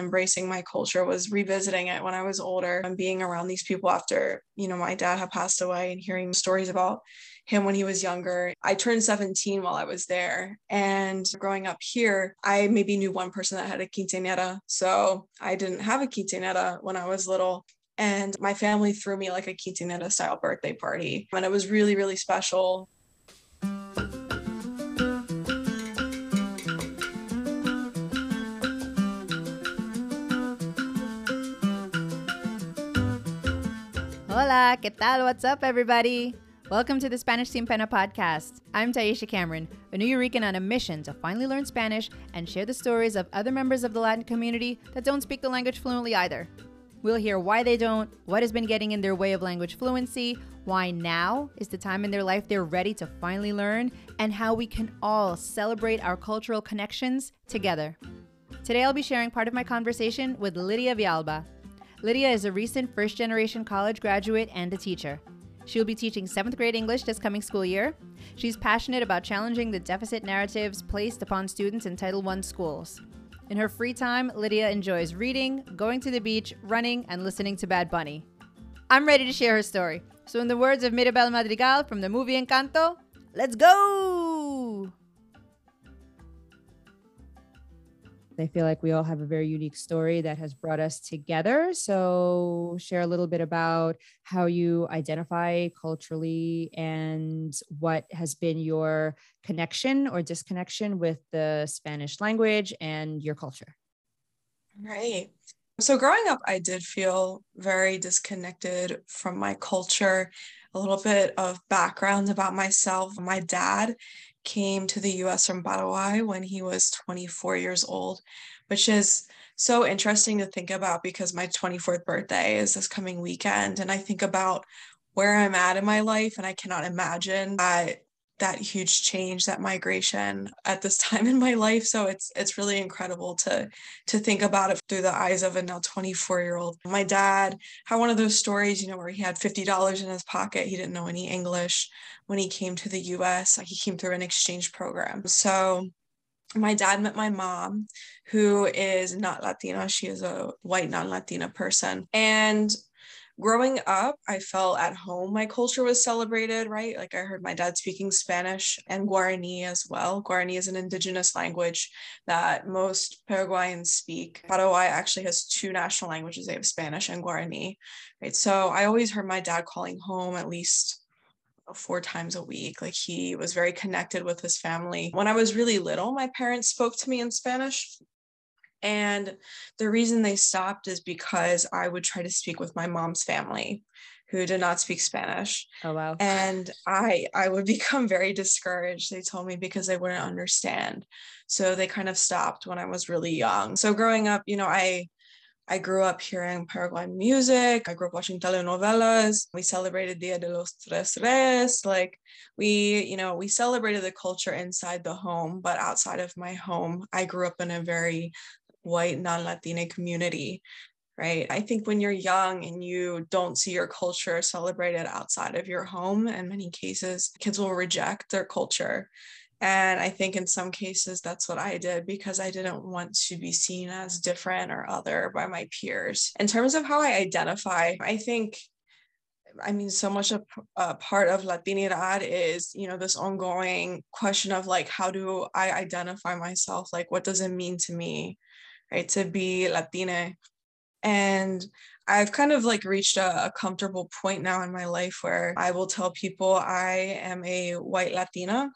embracing my culture was revisiting it when I was older and being around these people after, you know, my dad had passed away and hearing stories about him when he was younger. I turned 17 while I was there. And growing up here, I maybe knew one person that had a quinceañera. So I didn't have a quinceañera when I was little. And my family threw me like a quinceañera style birthday party. And it was really, really special. Hola, ¿qué tal? What's up, everybody? Welcome to the Spanish Sin Pena podcast. I'm Taisha Cameron, a Nuyorican on a mission to finally learn Spanish and share the stories of other members of the Latin community that don't speak the language fluently either. We'll hear why they don't, what has been getting in their way of language fluency, why now is the time in their life they're ready to finally learn, and how we can all celebrate our cultural connections together. Today I'll be sharing part of my conversation with Lydia Villalba. Lydia is a recent first generation college graduate and a teacher. She will be teaching seventh grade English this coming school year. She's passionate about challenging the deficit narratives placed upon students in Title I schools. In her free time, Lydia enjoys reading, going to the beach, running, and listening to Bad Bunny. I'm ready to share her story. So, in the words of Mirabel Madrigal from the movie Encanto, let's go! I feel like we all have a very unique story that has brought us together. So, share a little bit about how you identify culturally and what has been your connection or disconnection with the Spanish language and your culture. Right. So, growing up, I did feel very disconnected from my culture. A little bit of background about myself. My dad came to the US from Paraguay when he was 24 years old, which is so interesting to think about because my 24th birthday is this coming weekend. And I think about where I'm at in my life, and I cannot imagine that that huge change that migration at this time in my life. So it's it's really incredible to to think about it through the eyes of a now 24 year old my dad had one of those stories you know where he had $50 in his pocket. He didn't know any english when he came to the us he came through an exchange program. So my dad met my mom, who is not Latina. She is a white non Latina person. And growing up, I felt at home my culture was celebrated, right? Like I heard my dad speaking Spanish and Guarani as well. Guarani is an indigenous language that most Paraguayans speak. Paraguay actually has two national languages. They have Spanish and Guarani, right? So I always heard my dad calling home at least four times a week. Like he was very connected with his family. When I was really little, my parents spoke to me in Spanish. And the reason they stopped is because I would try to speak with my mom's family who did not speak Spanish. Oh wow. And I I would become very discouraged. They told me because they wouldn't understand. So they kind of stopped when I was really young. So growing up, you know, I I grew up hearing Paraguayan music. I grew up watching telenovelas. We celebrated Dia de los Tres Reyes. Like we, you know, we celebrated the culture inside the home, but outside of my home, I grew up in a very white non-latina community right i think when you're young and you don't see your culture celebrated outside of your home in many cases kids will reject their culture and i think in some cases that's what i did because i didn't want to be seen as different or other by my peers in terms of how i identify i think I mean, so much of uh, part of Latinidad is, you know, this ongoing question of like, how do I identify myself? Like, what does it mean to me? Right? To be Latina. And I've kind of like reached a, a, comfortable point now in my life where I will tell people I am a white Latina.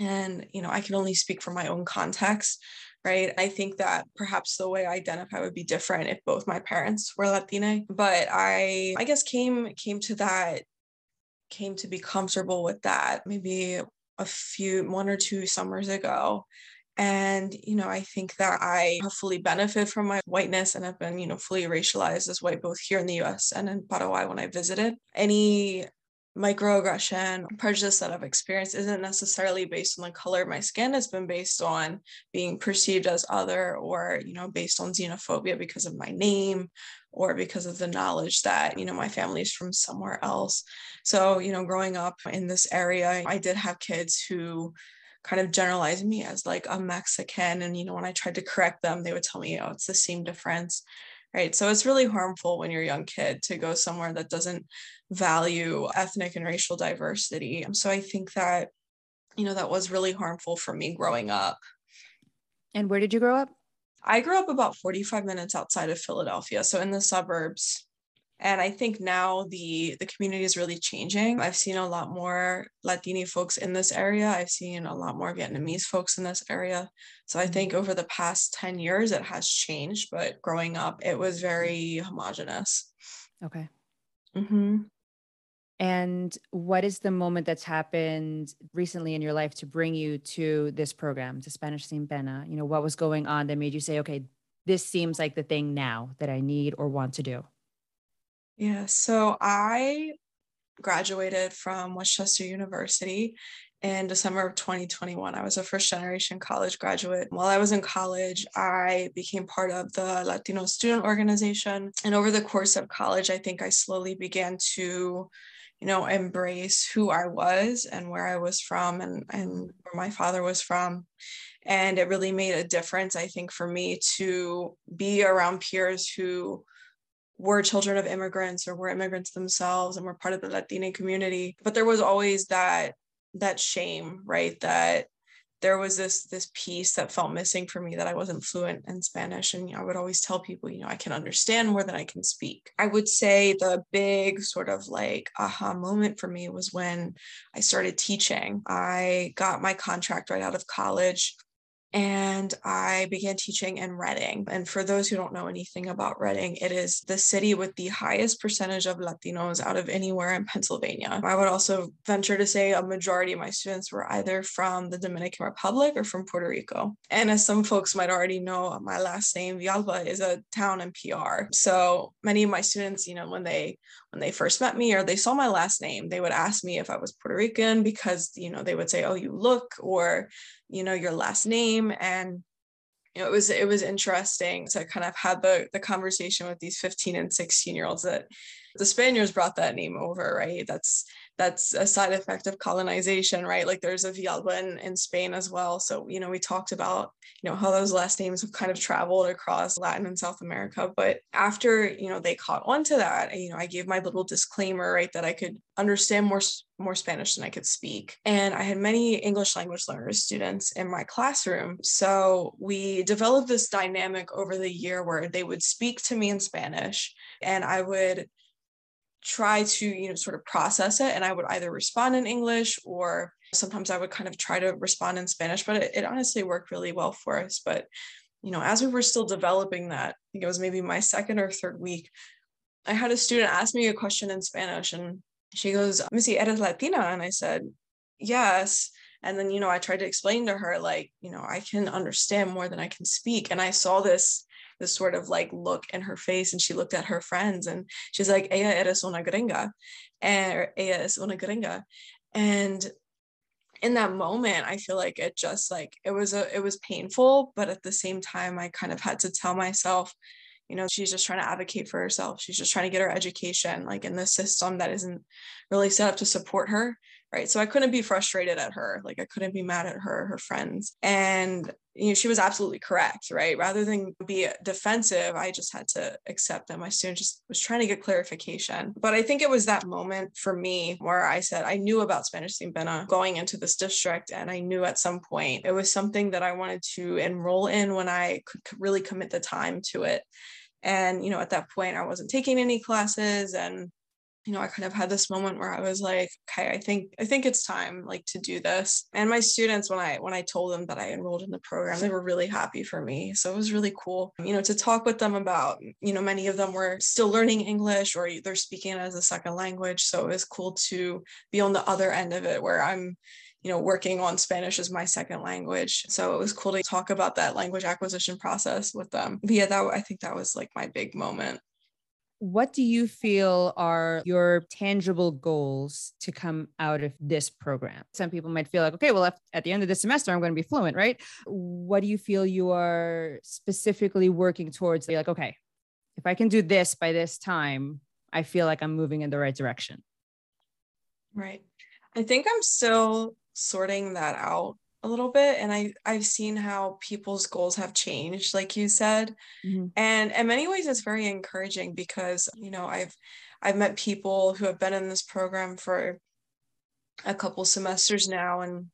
And, you know, I can only speak from my own context, right? I think that perhaps the way I identify would be different if both my parents were Latina. But I, I guess, came came to that, came to be comfortable with that maybe a few one or two summers ago and, you know, I think that I fully benefit from my whiteness and have been, you know, fully racialized as white both here in the US and in Paraguay when I visited. Any microaggression prejudice that I've experienced isn't necessarily based on the color of my skin. It's been based on being perceived as other or, you know, based on xenophobia because of my name or because of the knowledge that, you know, my family is from somewhere else. So, you know, growing up in this area, I did have kids who kind of generalizing me as like a Mexican. And, you know, when I tried to correct them, they would tell me, oh, it's the same difference. Right. So it's really harmful when you're a young kid to go somewhere that doesn't value ethnic and racial diversity. So I think that, you know, that was really harmful for me growing up. And where did you grow up? I grew up about 45 minutes outside of Philadelphia, so in the suburbs. And I think now the the community is really changing. I've seen a lot more Latini folks in this area. I've seen a lot more Vietnamese folks in this area. So I think over the past 10 years it has changed, but growing up it was very homogenous. Okay. Mm-hmm. And what is the moment that's happened recently in your life to bring you to this program, to Spanish Sin Pena? You know, what was going on that made you say, okay, this seems like the thing now that I need or want to do? Yeah, so I graduated from West Chester University in December of 2021. I was a first generation college graduate. While I was in college, I became part of the Latino Student Organization. And over the course of college, I think I slowly began to you know, embrace who I was and where I was from and, and where my father was from. And it really made a difference, I think, for me to be around peers who were children of immigrants or were immigrants themselves and were part of the Latina community. But there was always that that shame, right? That there was this this piece that felt missing for me that I wasn't fluent in Spanish and you know, I would always tell people you know I can understand more than I can speak. I would say the big sort of like aha moment for me was when I started teaching. I got my contract right out of college and I began teaching in Reading. And for those who don't know anything about Reading, it is the city with the highest percentage of Latinos out of anywhere in Pennsylvania. I would also venture to say a majority of my students were either from the Dominican Republic or from Puerto Rico. And as some folks might already know, my last name, Villalba, is a town in PR. So many of my students, you know, when they when they first met me or they saw my last name, they would ask me if I was Puerto Rican because, you know, they would say, oh, you look, or, you know, your last name. And, you know, it was, it was interesting to kind of have the, the conversation with these 15 and 16 year olds that the Spaniards brought that name over, right? That's that's a side effect of colonization, right? Like there's a Villalba in, in Spain as well. So, you know, we talked about, you know, how those last names have kind of traveled across Latin and South America. But after, you know, they caught on to that, you know, I gave my little disclaimer, right, that I could understand more more Spanish than I could speak. And I had many English language learners students in my classroom. So we developed this dynamic over the year where they would speak to me in Spanish and I would try to you know sort of process it and i would either respond in english or sometimes i would kind of try to respond in spanish but it, it, honestly worked really well for us. But you know as we were still developing that i think it was maybe my second or third week i had a student ask me a question in spanish and she goes missy eres latina? And i said yes. And then you know i tried to explain to her like you know i can understand more than i can speak. And i saw this this sort of like look in her face and she looked at her friends and she's like ella eres una gringa. And ella es una gringa. And in that moment i feel like it just like it was a it was painful but at the same time i kind of had to tell myself you know she's just trying to advocate for herself. She's just trying to get her education like in the system that isn't really set up to support her right? So i couldn't be frustrated at her like i couldn't be mad at her her friends. And you know she was absolutely correct right? Rather than be defensive i just had to accept that my student just was trying to get clarification. But i think it was that moment for me where i said i knew about spanish sin pena going into this district and i knew at some point it was something that i wanted to enroll in when i could really commit the time to it. And you know at that point i wasn't taking any classes and you know, I kind of had this moment where I was like, okay, I think I think it's time like to do this. And my students when I when I told them that I enrolled in the program, they were really happy for me. So it was really cool, you know, to talk with them about, you know, many of them were still learning English or they're speaking as a second language. So it was cool to be on the other end of it where I'm you know, working on Spanish as my second language. So it was cool to talk about that language acquisition process with them. But yeah, that I think that was like my big moment what do you feel are your tangible goals to come out of this program? Some people might feel like, okay, well, if, at the end of the semester, I'm going to be fluent, right? What do you feel you are specifically working towards? You're like, okay, if I can do this by this time, I feel like I'm moving in the right direction. Right. I think I'm still sorting that out a little bit and I I've seen how people's goals have changed like you said mm-hmm. and in many ways it's very encouraging because you know I've I've met people who have been in this program for a couple semesters now and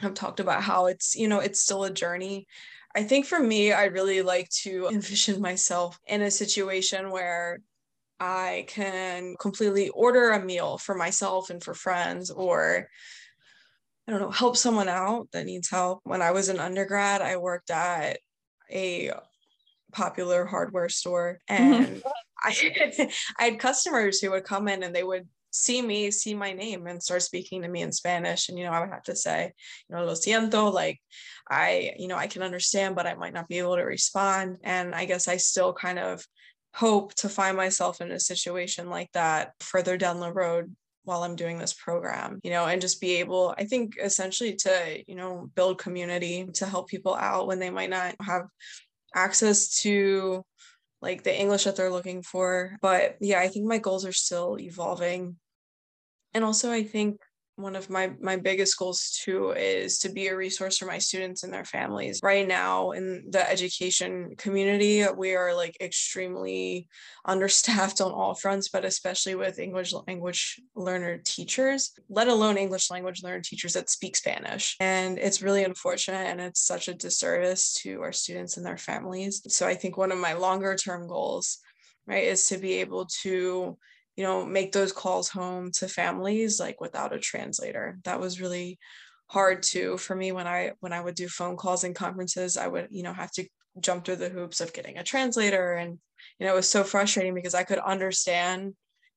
have talked about how it's you know it's still a journey I think for me I really like to envision myself in a situation where I can completely order a meal for myself and for friends or I don't know, help someone out that needs help. When I was an undergrad, I worked at a popular hardware store mm-hmm. and I, I had customers who would come in and they would see me, see my name and start speaking to me in Spanish. And, you know, I would have to say, you know, lo siento, like I, you know, I can understand, but I might not be able to respond. And I guess I still kind of hope to find myself in a situation like that further down the road while I'm doing this program, you know, and just be able, I think, essentially to, you know, build community to help people out when they might not have access to like the English that they're looking for. But yeah, I think my goals are still evolving. And also, I think one of my my biggest goals too is to be a resource for my students and their families. Right now in the education community we are like extremely understaffed on all fronts but especially with english language learner teachers let alone english language learner teachers that speak spanish. And it's really unfortunate and it's such a disservice to our students and their families. So i think one of my longer term goals right is to be able to you know make those calls home to families like without a translator. That was really hard too for me when i when i would do phone calls and conferences i would you know have to jump through the hoops of getting a translator and you know it was so frustrating because i could understand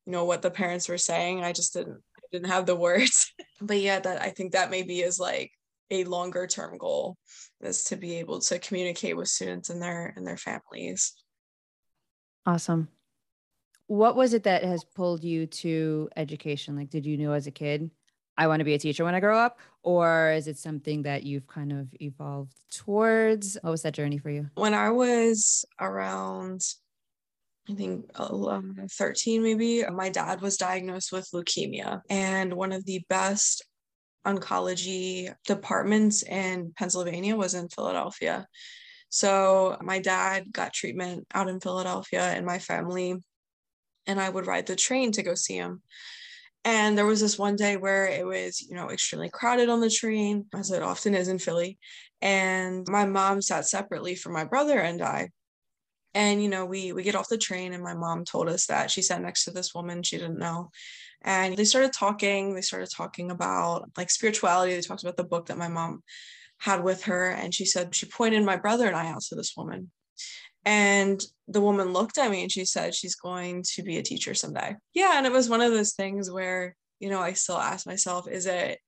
you know what the parents were saying i just didn't I didn't have the words. But yeah that i think that maybe is like a longer term goal is to be able to communicate with students and their and their families. Awesome what was it that has pulled you to education? Like, did you know as a kid, I want to be a teacher when I grow up? Or is it something that you've kind of evolved towards? What was that journey for you? When I was around, I think 13 maybe, my dad was diagnosed with leukemia. And one of the best oncology departments in Pennsylvania was in Philadelphia. So my dad got treatment out in Philadelphia, and my family and I would ride the train to go see him. And there was this one day where it was, you know, extremely crowded on the train, as it often is in Philly. And my mom sat separately from my brother and I. And, you know, we we get off the train and my mom told us that she sat next to this woman she didn't know. And they started talking, they started talking about like spirituality. They talked about the book that my mom had with her. And she said she pointed my brother and I out to this woman. And the woman looked at me and she said she's going to be a teacher someday. Yeah. And it was one of those things where, you know, I still ask myself, is it,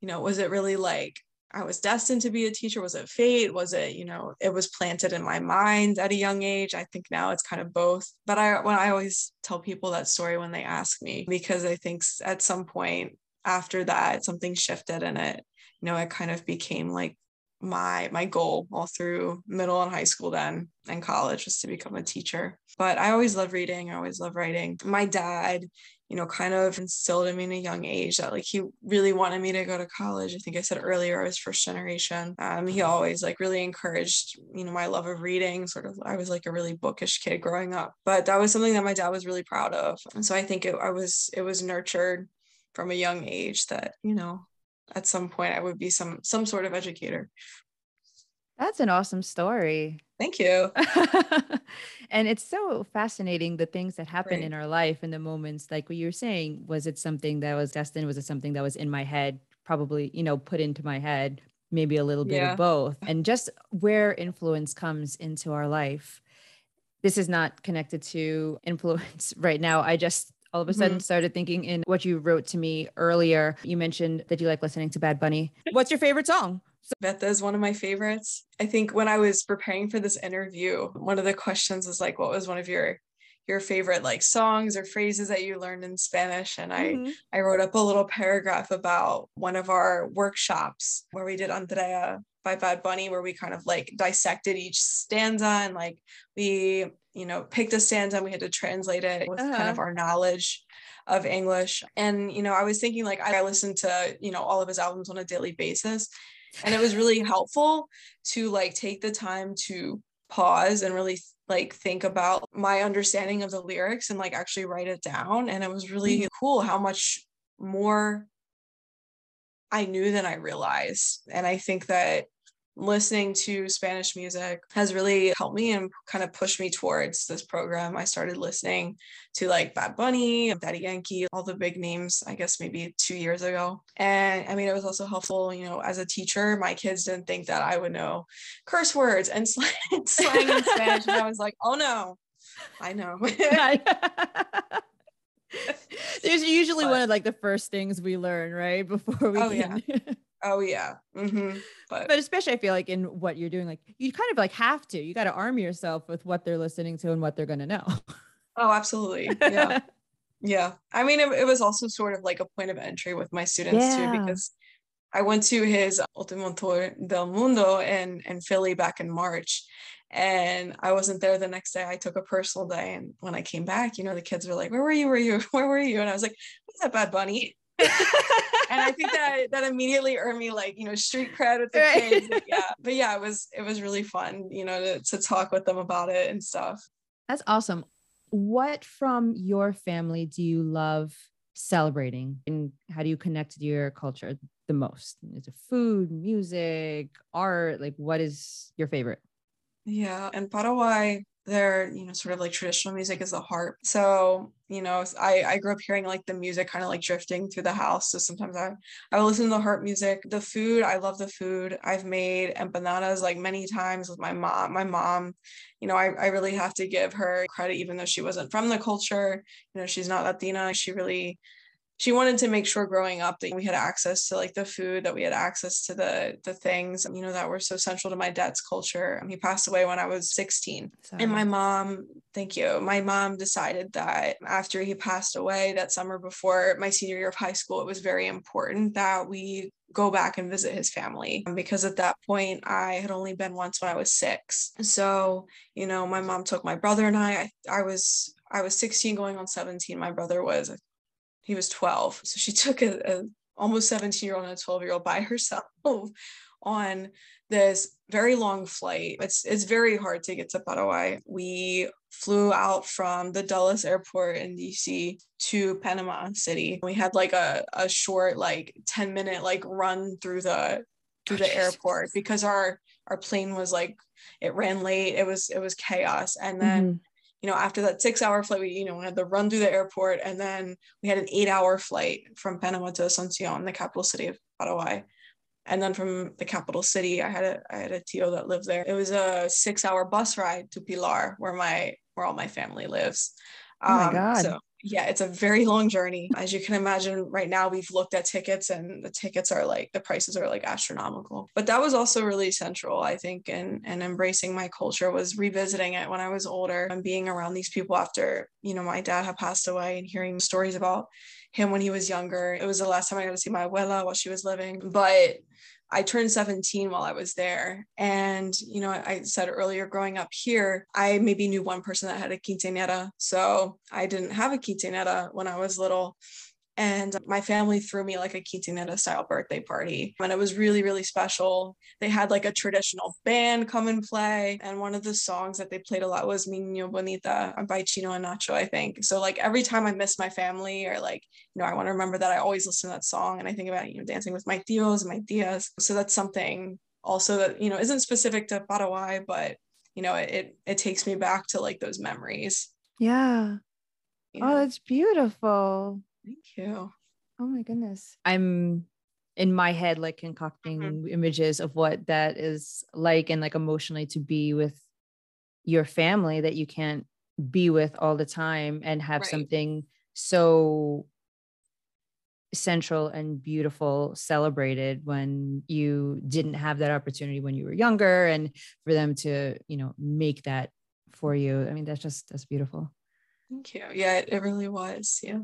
you know, was it really like I was destined to be a teacher? Was it fate? Was it, you know, it was planted in my mind at a young age? I think now it's kind of both. But I when I always tell people that story when they ask me, because I think at some point after that, something shifted and it, you know, it kind of became like my my goal all through middle and high school then and college was to become a teacher. But i always love reading i always love writing. My dad you know kind of instilled in me in a young age that like he really wanted me to go to college. I think i said earlier i was first generation. Um, he always like really encouraged you know my love of reading sort of i was like a really bookish kid growing up. But that was something that my dad was really proud of. And so i think it, i was it was nurtured from a young age that you know at some point I would be some some sort of educator. That's an awesome story. Thank you. and it's so fascinating the things that happen right. in our life and the moments like what you were saying was it something that was destined was it something that was in my head probably you know put into my head maybe a little bit yeah. of both and just where influence comes into our life this is not connected to influence right now i just all of a sudden mm-hmm. started thinking in what you wrote to me earlier. You mentioned that you like listening to Bad Bunny. What's your favorite song? Vete is one of my favorites. I think when I was preparing for this interview, one of the questions was like, what was one of your your favorite like songs or phrases that you learned in Spanish and I mm-hmm. I wrote up a little paragraph about one of our workshops where we did Andrea by Bad Bunny where we kind of like dissected each stanza and like we you know, picked a stanza and we had to translate it with uh-huh. kind of uh-huh. our knowledge of English. And, you know, I was thinking like I listened to, you know, all of his albums on a daily basis. And it was really helpful to like take the time to pause and really like think about my understanding of the lyrics and like actually write it down. And it was really mm-hmm. cool how much more I knew than I realized. And I think that listening to Spanish music has really helped me and kind of pushed me towards this program. I started listening to like Bad Bunny, Daddy Yankee, all the big names, I guess maybe two years ago. And I mean, it was also helpful, you know, as a teacher, my kids didn't think that I would know curse words and slang, slang in Spanish. And I was like, oh no, I know. There's usually but, one of like the first things we learn, right? Before we oh, can. Yeah. Oh yeah. Mm-hmm. But, but especially I feel like in what you're doing, like you kind of like have to, you got to arm yourself with what they're listening to and what they're going to know. Oh, absolutely. Yeah. yeah. I mean, it, it, was also sort of like a point of entry with my students yeah. too, because I went to his Ultimo Tour del Mundo in, in Philly back in March. And I wasn't there the next day. I took a personal day. And when I came back, you know, the kids were like, Where were you? Were you? Where were you? And I was like, What's that Bad Bunny? and I think that that immediately earned me like you know street cred with the right. kids. But yeah, but yeah, it was it was really fun, you know, to to talk with them about it and stuff. That's awesome. What from your family do you love celebrating, and how do you connect to your culture the most? Is it food, music, art? Like, what is your favorite? Yeah, in Paraguay, their you know sort of like traditional music is the harp. So you know i i grew up hearing like the music kind of like drifting through the house. So sometimes i i listen to the harp music. The food i love the food. I've made empanadas like many times with my mom my mom you know i, I really have to give her credit even though she wasn't from the culture. You know she's not latina. She really she wanted to make sure growing up that we had access to like the food that we had access to the the things you know that were so central to my dad's culture he passed away when i was 16 Sorry. and my mom thank you my mom decided that after he passed away that summer before my senior year of high school it was very important that we go back and visit his family because at that point I had only been once when I was 6. So, you know, my mom took my brother and I I, I was I was 16 going on 17. My brother was he was 12. So she took a, a almost 17 year old and a 12 year old by herself on this very long flight. It's it's very hard to get to Paraguay. We flew out from the Dulles airport in DC to Panama City. We had like a, a short like 10 minute like run through the through the airport because our our plane was like it ran late. It was it was chaos. And then mm-hmm you know, after that six hour flight, we, you know, we had to run through the airport and then we had an eight hour flight from Panama to Asuncion, the capital city of Paraguay. And then from the capital city, I had a I had a tio that lived there. It was a six hour bus ride to Pilar, where my where all my family lives. Oh my um, God. So yeah, it's a very long journey. As you can imagine, right now we've looked at tickets and the tickets are like the prices are like astronomical. But that was also really central, I think, and and embracing my culture was revisiting it when I was older and being around these people after, you know, my dad had passed away and hearing stories about him when he was younger. It was the last time I got to see my abuela while she was living. But I turned 17 while I was there. And, you know, I said earlier, growing up here, I maybe knew one person that had a quinceañera. So I didn't have a quinceañera when I was little. And my family threw me like a quinceanera style birthday party. And it was really, really special. They had like a traditional band come and play. And one of the songs that they played a lot was Mi Niña Bonita by Chino and Nacho, I think. So like every time I miss my family or like, you know, I want to remember that I always listen to that song and I think about, you know, dancing with my tios and my tias. So that's something also that, you know, isn't specific to Paraguay, but you know, it it takes me back to like those memories. Yeah. yeah. Oh, that's beautiful. Thank you. Oh my goodness. I'm in my head like concocting mm-hmm. images of what that is like and like emotionally to be with your family that you can't be with all the time and have right. something so central and beautiful celebrated when you didn't have that opportunity when you were younger and for them to you know make that for you i mean that's just that's beautiful thank you yeah it, it really was yeah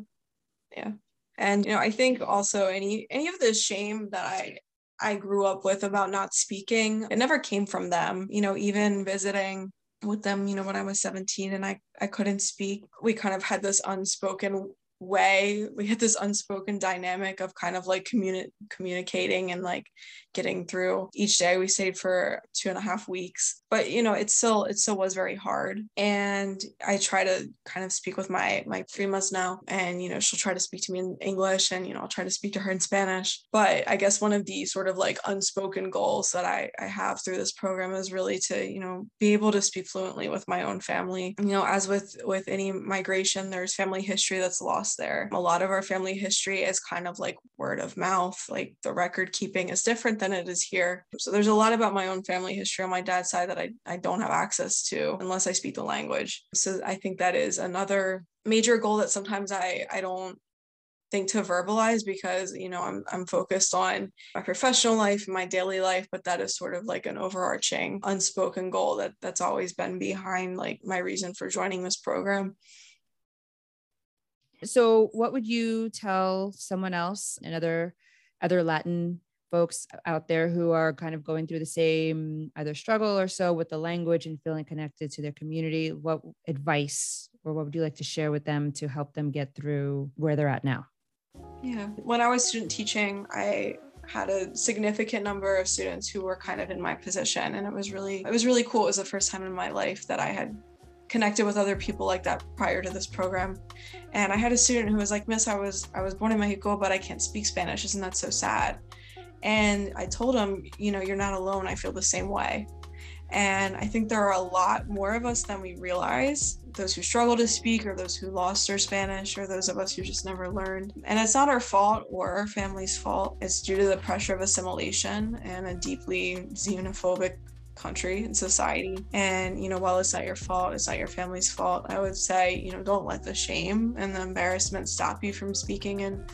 yeah. And you know i think also any any of the shame that i i grew up with about not speaking it never came from them. You know even visiting with them, you know, when I was 17 and I, I couldn't speak. We kind of had this unspoken way. We had this unspoken dynamic of kind of like communi- communicating and like getting through. Each day we stayed for two and a half weeks but you know it still it still was very hard and i try to kind of speak with my my primas now and you know she'll try to speak to me in english and you know i'll try to speak to her in spanish but i guess one of the sort of like unspoken goals that i i have through this program is really to you know be able to speak fluently with my own family. You know as with with any migration there's family history that's lost there. A lot of our family history is kind of like word of mouth like the record keeping is different than it is here. So there's a lot about my own family history on my dad's side that i I, I don't have access to unless I speak the language. So I think that is another major goal that sometimes I, I don't think to verbalize because you know I'm I'm focused on my professional life and my daily life but that is sort of like an overarching unspoken goal that that's always been behind like my reason for joining this program. So what would you tell someone else another other Latin folks out there who are kind of going through the same either struggle or so with the language and feeling connected to their community, what advice or what would you like to share with them to help them get through where they're at now? Yeah. When I was student teaching, I had a significant number of students who were kind of in my position and it was really it was really cool. It was the first time in my life that I had connected with other people like that prior to this program. And I had a student who was like, "Miss, I was I was born in Mexico, but I can't speak Spanish. Isn't that so sad?" And I told him, you know, you're not alone. I feel the same way. And I think there are a lot more of us than we realize those who struggle to speak, or those who lost their Spanish, or those of us who just never learned. And it's not our fault or our family's fault. It's due to the pressure of assimilation and a deeply xenophobic country and society. And, you know, while it's not your fault, it's not your family's fault, I would say, you know, don't let the shame and the embarrassment stop you from speaking in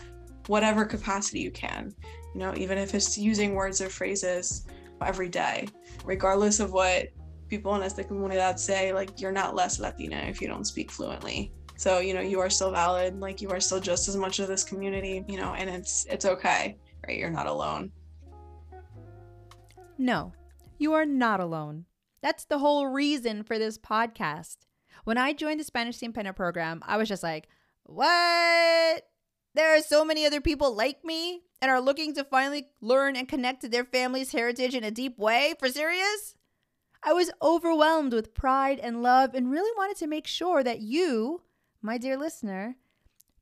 whatever capacity you can you know, even if it's using words or phrases every day, regardless of what people in esta comunidad say, like you're not less Latina if you don't speak fluently. So, you know, you are still valid, like you are still just as much of this community, you know, and it's it's okay, right? You're not alone. No, you are not alone. That's the whole reason for this podcast. When I joined the Spanish Pena program, I was just like, what? There are so many other people like me and are looking to finally learn and connect to their family's heritage in a deep way? For serious? I was overwhelmed with pride and love and really wanted to make sure that you, my dear listener,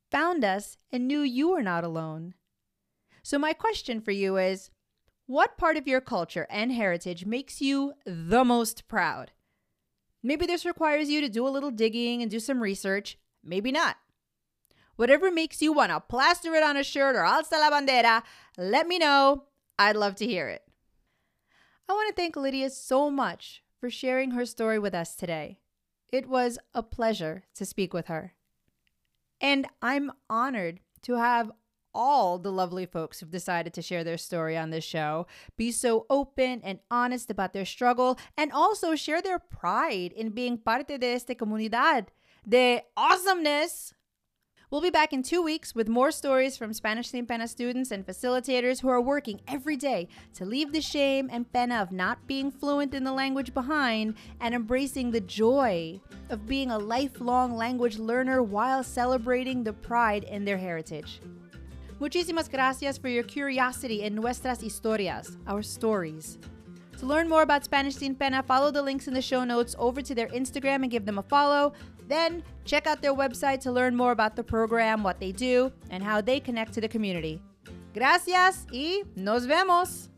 found us and knew you were not alone. So, my question for you is what part of your culture and heritage makes you the most proud? Maybe this requires you to do a little digging and do some research, maybe not. Whatever makes you want to plaster it on a shirt or alza la bandera, let me know. I'd love to hear it. I want to thank Lydia so much for sharing her story with us today. It was a pleasure to speak with her. And I'm honored to have all the lovely folks who've decided to share their story on this show be so open and honest about their struggle and also share their pride in being parte de esta comunidad de awesomeness We'll be back in two weeks with more stories from Spanish Sin Pena students and facilitators who are working every day to leave the shame and pena of not being fluent in the language behind and embracing the joy of being a lifelong language learner while celebrating the pride in their heritage. Muchísimas gracias for your curiosity in nuestras historias, our stories. To learn more about Spanish Sin Pena, follow the links in the show notes over to their Instagram and give them a follow. Then check out their website to learn more about the program, what they do, and how they connect to the community. Gracias y nos vemos.